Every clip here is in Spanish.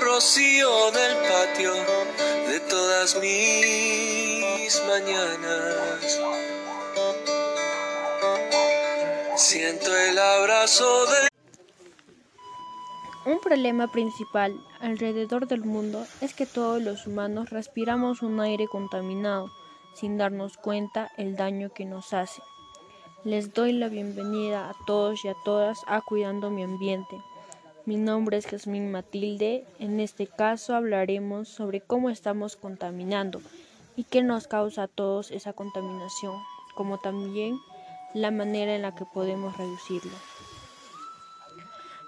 rocío del patio de todas mis mañanas. Siento el abrazo. Un problema principal alrededor del mundo es que todos los humanos respiramos un aire contaminado sin darnos cuenta el daño que nos hace. Les doy la bienvenida a todos y a todas a Cuidando mi Ambiente. Mi nombre es Jasmine Matilde. En este caso hablaremos sobre cómo estamos contaminando y qué nos causa a todos esa contaminación, como también la manera en la que podemos reducirlo.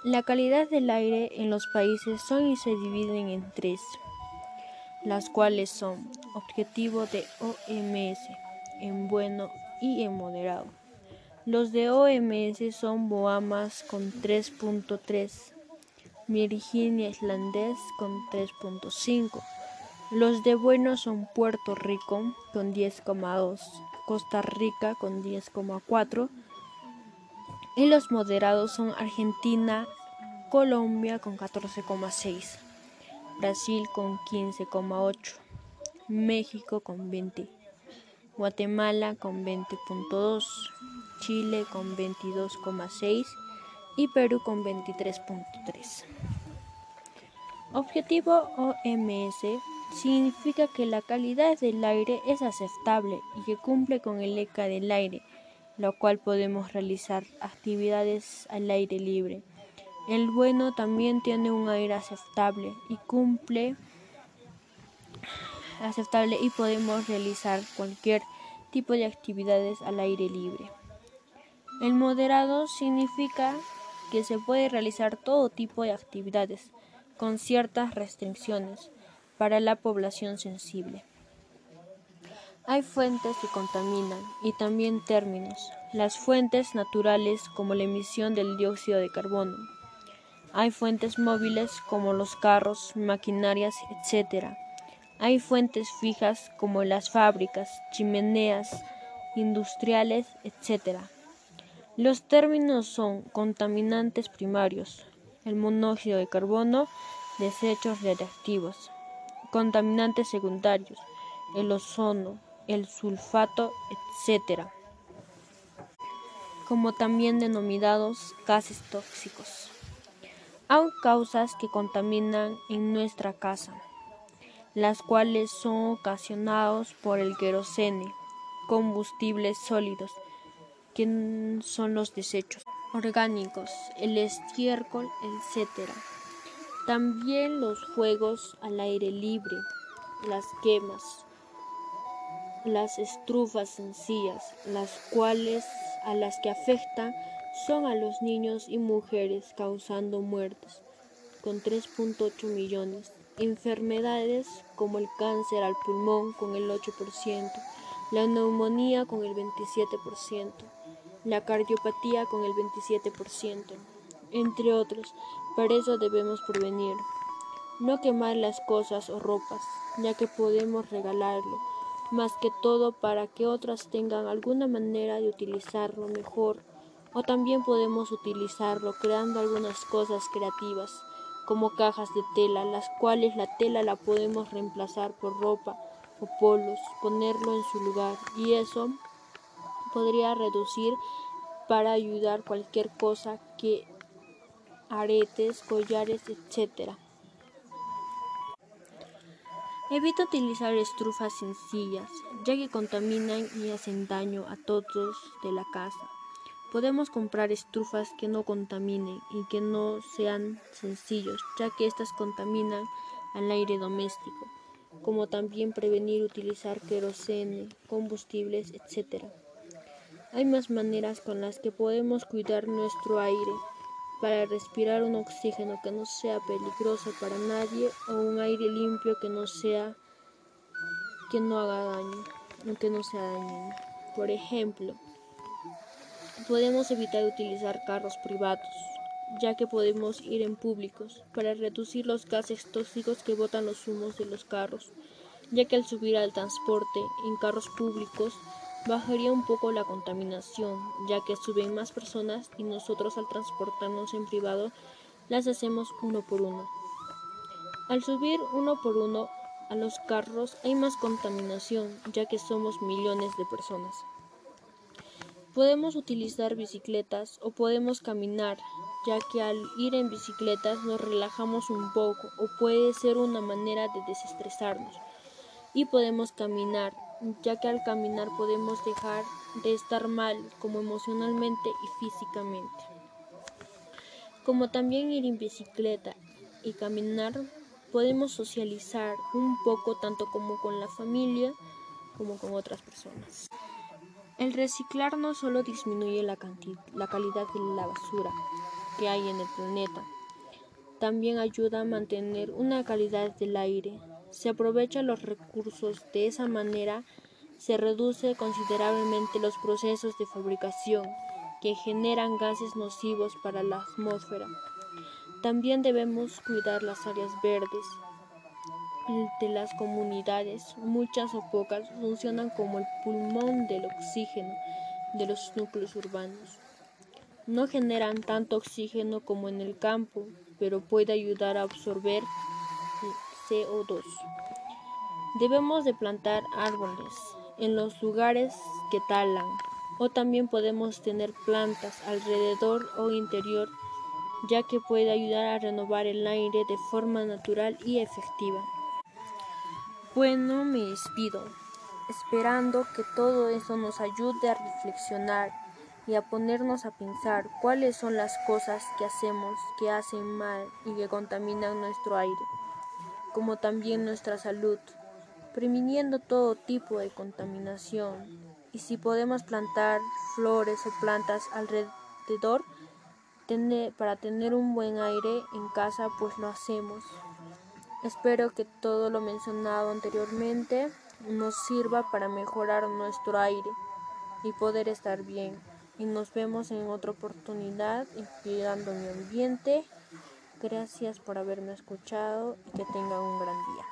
La calidad del aire en los países son y se dividen en tres, las cuales son objetivo de OMS, en bueno y en moderado. Los de OMS son Boamas con 3.3, Virginia Islandés con 3.5. Los de bueno son Puerto Rico con 10,2, Costa Rica con 10,4 y los moderados son Argentina, Colombia con 14,6, Brasil con 15,8, México con 20, Guatemala con 20.2. Chile con 22,6 y Perú con 23.3. Objetivo OMS significa que la calidad del aire es aceptable y que cumple con el ECA del aire, lo cual podemos realizar actividades al aire libre. El bueno también tiene un aire aceptable y cumple aceptable y podemos realizar cualquier tipo de actividades al aire libre. El moderado significa que se puede realizar todo tipo de actividades con ciertas restricciones para la población sensible. Hay fuentes que contaminan y también términos. Las fuentes naturales como la emisión del dióxido de carbono. Hay fuentes móviles como los carros, maquinarias, etc. Hay fuentes fijas como las fábricas, chimeneas industriales, etc. Los términos son contaminantes primarios, el monóxido de carbono, desechos radiactivos, contaminantes secundarios, el ozono, el sulfato, etc., como también denominados gases tóxicos. Hay causas que contaminan en nuestra casa, las cuales son ocasionadas por el querosene, combustibles sólidos, que son los desechos orgánicos, el estiércol, etc. También los fuegos al aire libre, las quemas, las estrufas sencillas, las cuales a las que afectan son a los niños y mujeres causando muertes, con 3.8 millones. Enfermedades como el cáncer al pulmón con el 8%, la neumonía con el 27%, la cardiopatía con el 27%, entre otros. Para eso debemos prevenir. No quemar las cosas o ropas, ya que podemos regalarlo, más que todo para que otras tengan alguna manera de utilizarlo mejor. O también podemos utilizarlo creando algunas cosas creativas, como cajas de tela, las cuales la tela la podemos reemplazar por ropa o polos, ponerlo en su lugar y eso podría reducir para ayudar cualquier cosa que aretes, collares, etc. Evita utilizar estrufas sencillas, ya que contaminan y hacen daño a todos de la casa. Podemos comprar estrufas que no contaminen y que no sean sencillos, ya que éstas contaminan al aire doméstico, como también prevenir utilizar querosene, combustibles, etc. Hay más maneras con las que podemos cuidar nuestro aire para respirar un oxígeno que no sea peligroso para nadie o un aire limpio que no sea que no haga daño, que no sea dañino. Por ejemplo, podemos evitar utilizar carros privados, ya que podemos ir en públicos para reducir los gases tóxicos que botan los humos de los carros, ya que al subir al transporte en carros públicos bajaría un poco la contaminación, ya que suben más personas y nosotros al transportarnos en privado las hacemos uno por uno. Al subir uno por uno a los carros hay más contaminación, ya que somos millones de personas. Podemos utilizar bicicletas o podemos caminar, ya que al ir en bicicletas nos relajamos un poco o puede ser una manera de desestresarnos. Y podemos caminar, ya que al caminar podemos dejar de estar mal como emocionalmente y físicamente. Como también ir en bicicleta y caminar, podemos socializar un poco tanto como con la familia como con otras personas. El reciclar no solo disminuye la, la calidad de la basura que hay en el planeta, también ayuda a mantener una calidad del aire. Se aprovechan los recursos de esa manera, se reduce considerablemente los procesos de fabricación que generan gases nocivos para la atmósfera. También debemos cuidar las áreas verdes, de las comunidades, muchas o pocas, funcionan como el pulmón del oxígeno de los núcleos urbanos. No generan tanto oxígeno como en el campo, pero puede ayudar a absorber CO2. Debemos de plantar árboles en los lugares que talan, o también podemos tener plantas alrededor o interior, ya que puede ayudar a renovar el aire de forma natural y efectiva. Bueno, me despido, esperando que todo eso nos ayude a reflexionar y a ponernos a pensar cuáles son las cosas que hacemos que hacen mal y que contaminan nuestro aire, como también nuestra salud, previniendo todo tipo de contaminación. Y si podemos plantar flores o plantas alrededor para tener un buen aire en casa, pues lo hacemos. Espero que todo lo mencionado anteriormente nos sirva para mejorar nuestro aire y poder estar bien. Y nos vemos en otra oportunidad en cuidando mi ambiente. Gracias por haberme escuchado y que tengan un gran día.